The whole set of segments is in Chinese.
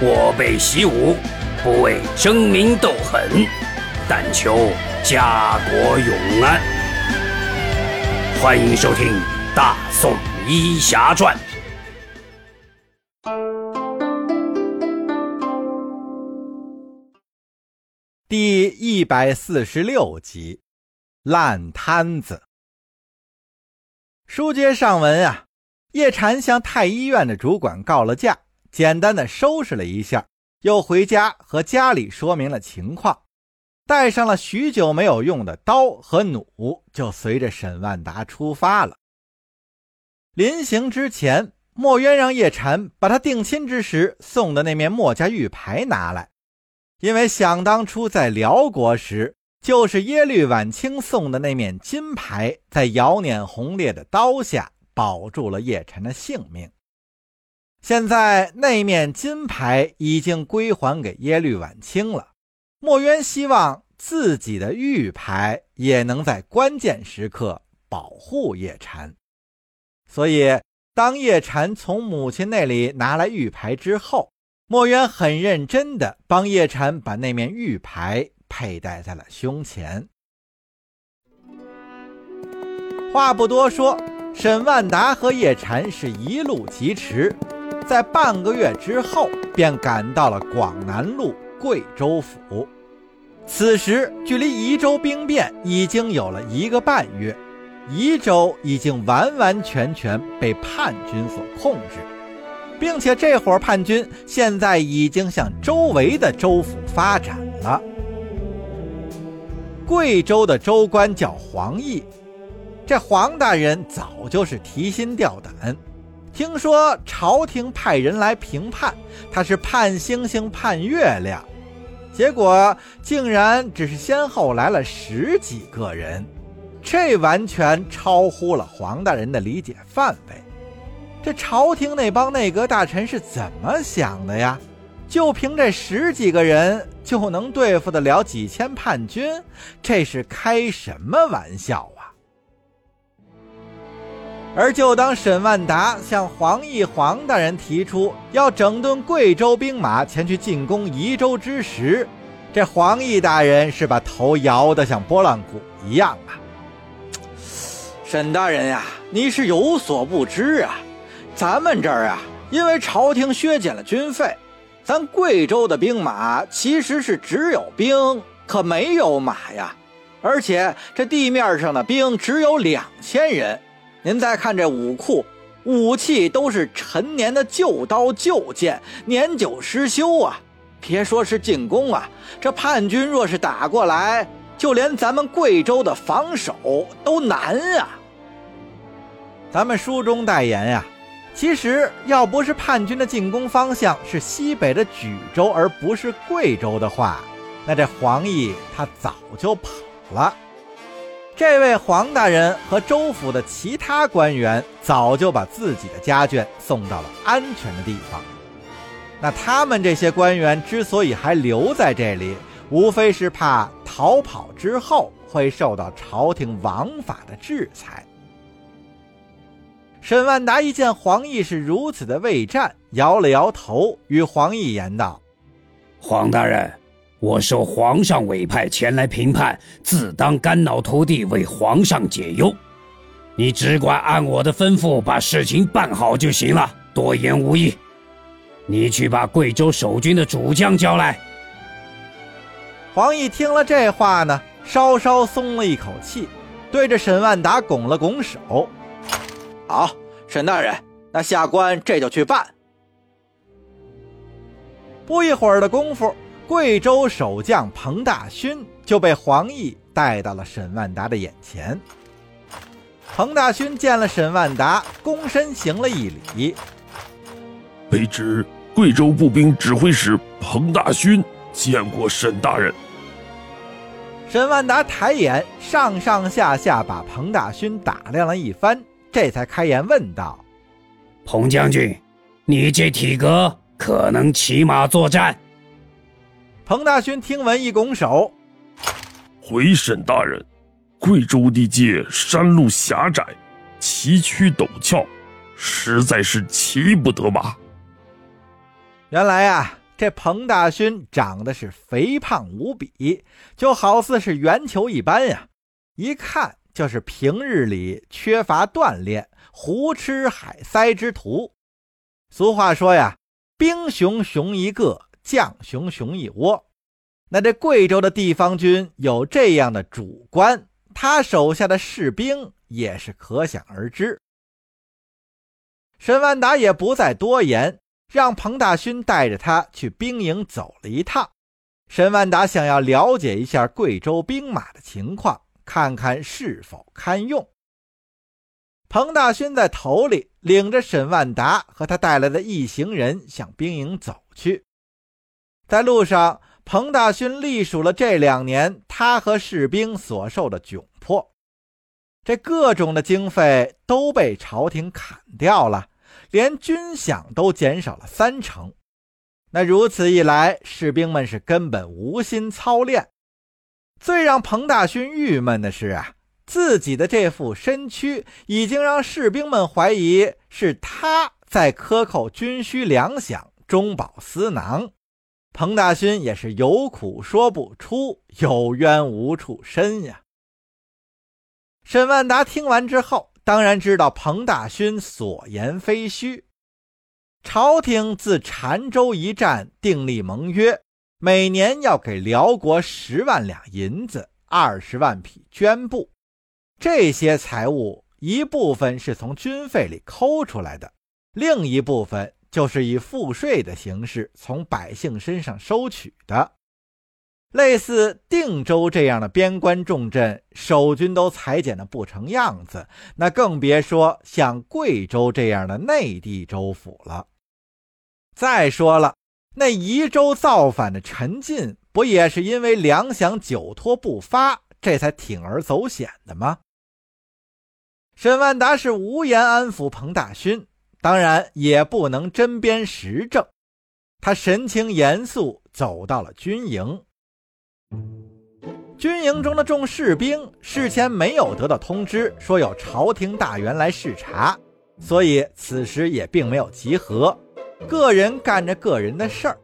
我辈习武，不为争名斗狠，但求家国永安。欢迎收听《大宋医侠传》第一百四十六集。烂摊子。书接上文啊，叶禅向太医院的主管告了假，简单的收拾了一下，又回家和家里说明了情况，带上了许久没有用的刀和弩，就随着沈万达出发了。临行之前，墨渊让叶禅把他定亲之时送的那面墨家玉牌拿来，因为想当初在辽国时。就是耶律晚清送的那面金牌，在姚碾红烈的刀下保住了叶辰的性命。现在那面金牌已经归还给耶律晚清了，墨渊希望自己的玉牌也能在关键时刻保护叶禅。所以，当叶禅从母亲那里拿来玉牌之后，墨渊很认真地帮叶禅把那面玉牌。佩戴在了胸前。话不多说，沈万达和叶禅是一路疾驰，在半个月之后便赶到了广南路贵州府。此时距离宜州兵变已经有了一个半月，宜州已经完完全全被叛军所控制，并且这伙叛军现在已经向周围的州府发展了。贵州的州官叫黄毅，这黄大人早就是提心吊胆，听说朝廷派人来评判，他是盼星星盼月亮，结果竟然只是先后来了十几个人，这完全超乎了黄大人的理解范围。这朝廷那帮内阁大臣是怎么想的呀？就凭这十几个人就能对付得了几千叛军？这是开什么玩笑啊！而就当沈万达向黄奕黄大人提出要整顿贵州兵马前去进攻宜州之时，这黄奕大人是把头摇得像拨浪鼓一样啊！沈大人呀，你是有所不知啊，咱们这儿啊，因为朝廷削减了军费。咱贵州的兵马其实是只有兵，可没有马呀。而且这地面上的兵只有两千人。您再看这武库，武器都是陈年的旧刀旧剑，年久失修啊。别说是进攻啊，这叛军若是打过来，就连咱们贵州的防守都难啊。咱们书中代言呀。其实，要不是叛军的进攻方向是西北的莒州，而不是贵州的话，那这黄奕他早就跑了。这位黄大人和州府的其他官员早就把自己的家眷送到了安全的地方。那他们这些官员之所以还留在这里，无非是怕逃跑之后会受到朝廷王法的制裁。沈万达一见黄奕是如此的畏战，摇了摇头，与黄奕言道：“黄大人，我受皇上委派前来评判，自当肝脑涂地，为皇上解忧。你只管按我的吩咐把事情办好就行了，多言无益。你去把贵州守军的主将叫来。”黄奕听了这话呢，稍稍松了一口气，对着沈万达拱了拱手。好，沈大人，那下官这就去办。不一会儿的功夫，贵州守将彭大勋就被黄奕带到了沈万达的眼前。彭大勋见了沈万达，躬身行了一礼：“卑职贵州步兵指挥使彭大勋见过沈大人。”沈万达抬眼，上上下下把彭大勋打量了一番。这才开言问道：“彭将军，你这体格可能骑马作战？”彭大勋听闻一拱手：“回沈大人，贵州地界山路狭窄，崎岖陡峭，实在是骑不得马。”原来呀，这彭大勋长得是肥胖无比，就好似是圆球一般呀，一看就是平日里缺乏锻炼、胡吃海塞之徒。俗话说呀，兵熊熊一个，将熊熊一窝。那这贵州的地方军有这样的主官，他手下的士兵也是可想而知。沈万达也不再多言。让彭大勋带着他去兵营走了一趟。沈万达想要了解一下贵州兵马的情况，看看是否堪用。彭大勋在头里领着沈万达和他带来的一行人向兵营走去。在路上，彭大勋历数了这两年他和士兵所受的窘迫，这各种的经费都被朝廷砍掉了。连军饷都减少了三成，那如此一来，士兵们是根本无心操练。最让彭大勋郁闷的是啊，自己的这副身躯已经让士兵们怀疑是他在克扣军需粮饷、中饱私囊。彭大勋也是有苦说不出，有冤无处伸呀。沈万达听完之后。当然知道彭大勋所言非虚。朝廷自澶州一战订立盟约，每年要给辽国十万两银子、二十万匹绢布。这些财物一部分是从军费里抠出来的，另一部分就是以赋税的形式从百姓身上收取的。类似定州这样的边关重镇，守军都裁减的不成样子，那更别说像贵州这样的内地州府了。再说了，那宜州造反的陈进，不也是因为粮饷久拖不发，这才铤而走险的吗？沈万达是无言安抚彭大勋，当然也不能针砭时政，他神情严肃，走到了军营。军营中的众士兵事前没有得到通知，说有朝廷大员来视察，所以此时也并没有集合，个人干着个人的事儿。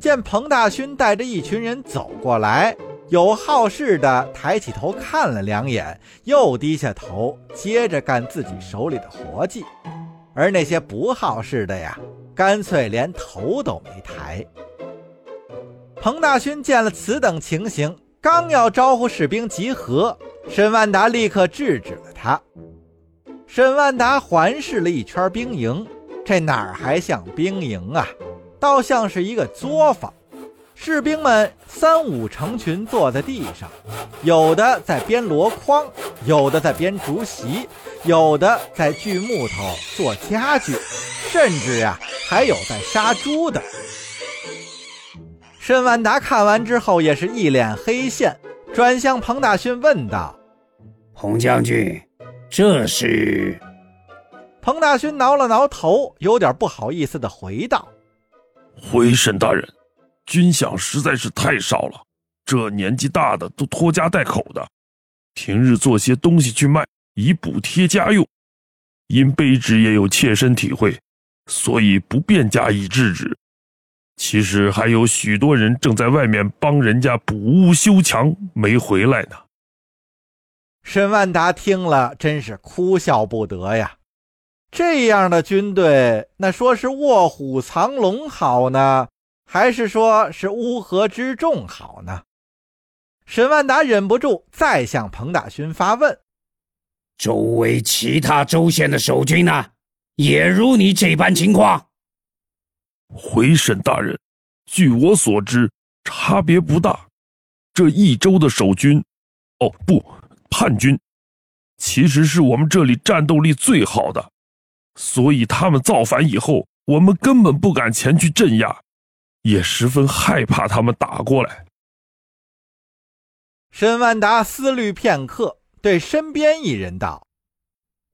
见彭大勋带着一群人走过来，有好事的抬起头看了两眼，又低下头接着干自己手里的活计，而那些不好事的呀，干脆连头都没抬。彭大勋见了此等情形，刚要招呼士兵集合，沈万达立刻制止了他。沈万达环视了一圈兵营，这哪儿还像兵营啊？倒像是一个作坊。士兵们三五成群坐在地上，有的在编箩筐，有的在编竹席，有的在锯木头做家具，甚至呀，还有在杀猪的。申万达看完之后，也是一脸黑线，转向彭大勋问道：“洪将军，这是？”彭大勋挠了挠头，有点不好意思的回道：“回沈大人，军饷实在是太少了，这年纪大的都拖家带口的，平日做些东西去卖，以补贴家用。因卑职也有切身体会，所以不便加以制止。”其实还有许多人正在外面帮人家补屋修墙，没回来呢。沈万达听了，真是哭笑不得呀！这样的军队，那说是卧虎藏龙好呢，还是说是乌合之众好呢？沈万达忍不住再向彭大勋发问：周围其他州县的守军呢，也如你这般情况？回沈大人，据我所知，差别不大。这一州的守军，哦不，叛军，其实是我们这里战斗力最好的，所以他们造反以后，我们根本不敢前去镇压，也十分害怕他们打过来。沈万达思虑片刻，对身边一人道：“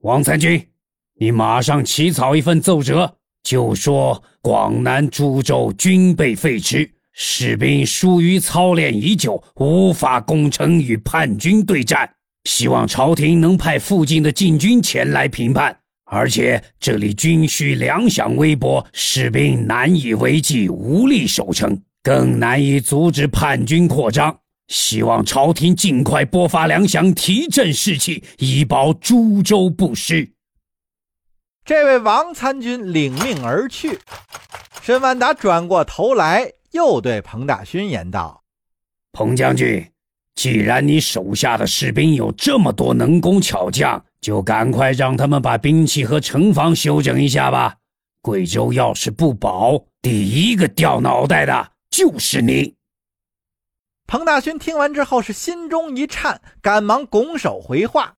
王参军，你马上起草一份奏折。”就说广南株洲军备废弛，士兵疏于操练已久，无法攻城与叛军对战。希望朝廷能派附近的禁军前来评判，而且这里军需粮饷微薄，士兵难以为继，无力守城，更难以阻止叛军扩张。希望朝廷尽快拨发粮饷，提振士气，以保株洲不失。这位王参军领命而去。申万达转过头来，又对彭大勋言道：“彭将军，既然你手下的士兵有这么多能工巧匠，就赶快让他们把兵器和城防修整一下吧。贵州要是不保，第一个掉脑袋的就是你。”彭大勋听完之后是心中一颤，赶忙拱手回话：“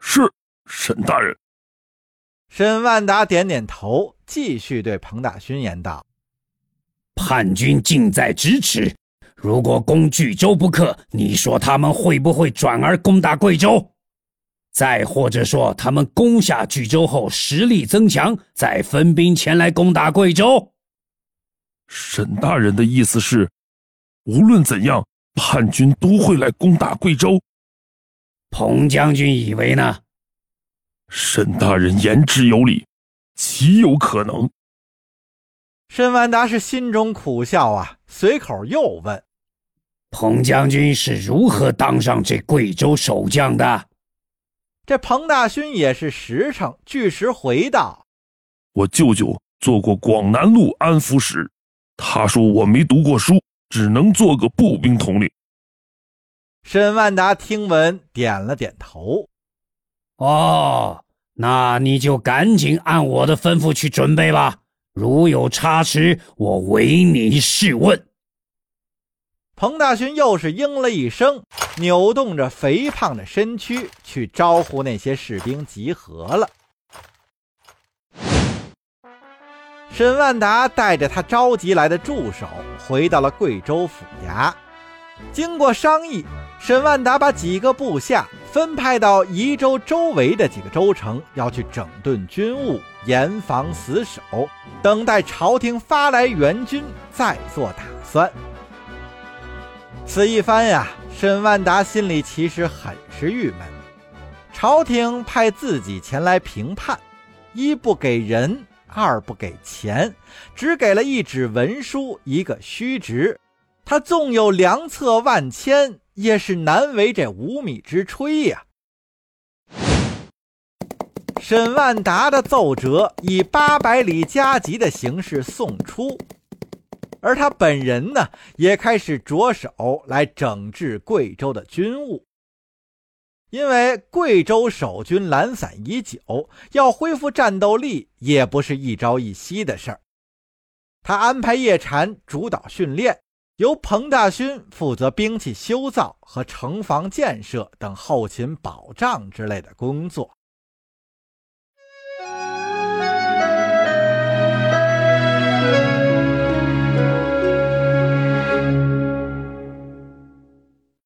是沈大人。”沈万达点点头，继续对彭大勋言道：“叛军近在咫尺，如果攻巨州不克，你说他们会不会转而攻打贵州？再或者说，他们攻下巨州后实力增强，再分兵前来攻打贵州？”沈大人的意思是？无论怎样，叛军都会来攻打贵州。彭将军以为呢？沈大人言之有理，极有可能。申万达是心中苦笑啊，随口又问：“彭将军是如何当上这贵州守将的？”这彭大勋也是实诚，据实回道：“我舅舅做过广南路安抚使，他说我没读过书。”只能做个步兵统领。沈万达听闻，点了点头。哦，那你就赶紧按我的吩咐去准备吧。如有差池，我唯你是问。彭大勋又是应了一声，扭动着肥胖的身躯，去招呼那些士兵集合了。沈万达带着他召集来的助手回到了贵州府衙。经过商议，沈万达把几个部下分派到宜州周围的几个州城，要去整顿军务，严防死守，等待朝廷发来援军，再做打算。此一番呀，沈万达心里其实很是郁闷。朝廷派自己前来平叛，一不给人。二不给钱，只给了一纸文书，一个虚职。他纵有良策万千，也是难为这无米之炊呀。沈万达的奏折以八百里加急的形式送出，而他本人呢，也开始着手来整治贵州的军务。因为贵州守军懒散已久，要恢复战斗力也不是一朝一夕的事儿。他安排叶禅主导训练，由彭大勋负责兵器修造和城防建设等后勤保障之类的工作。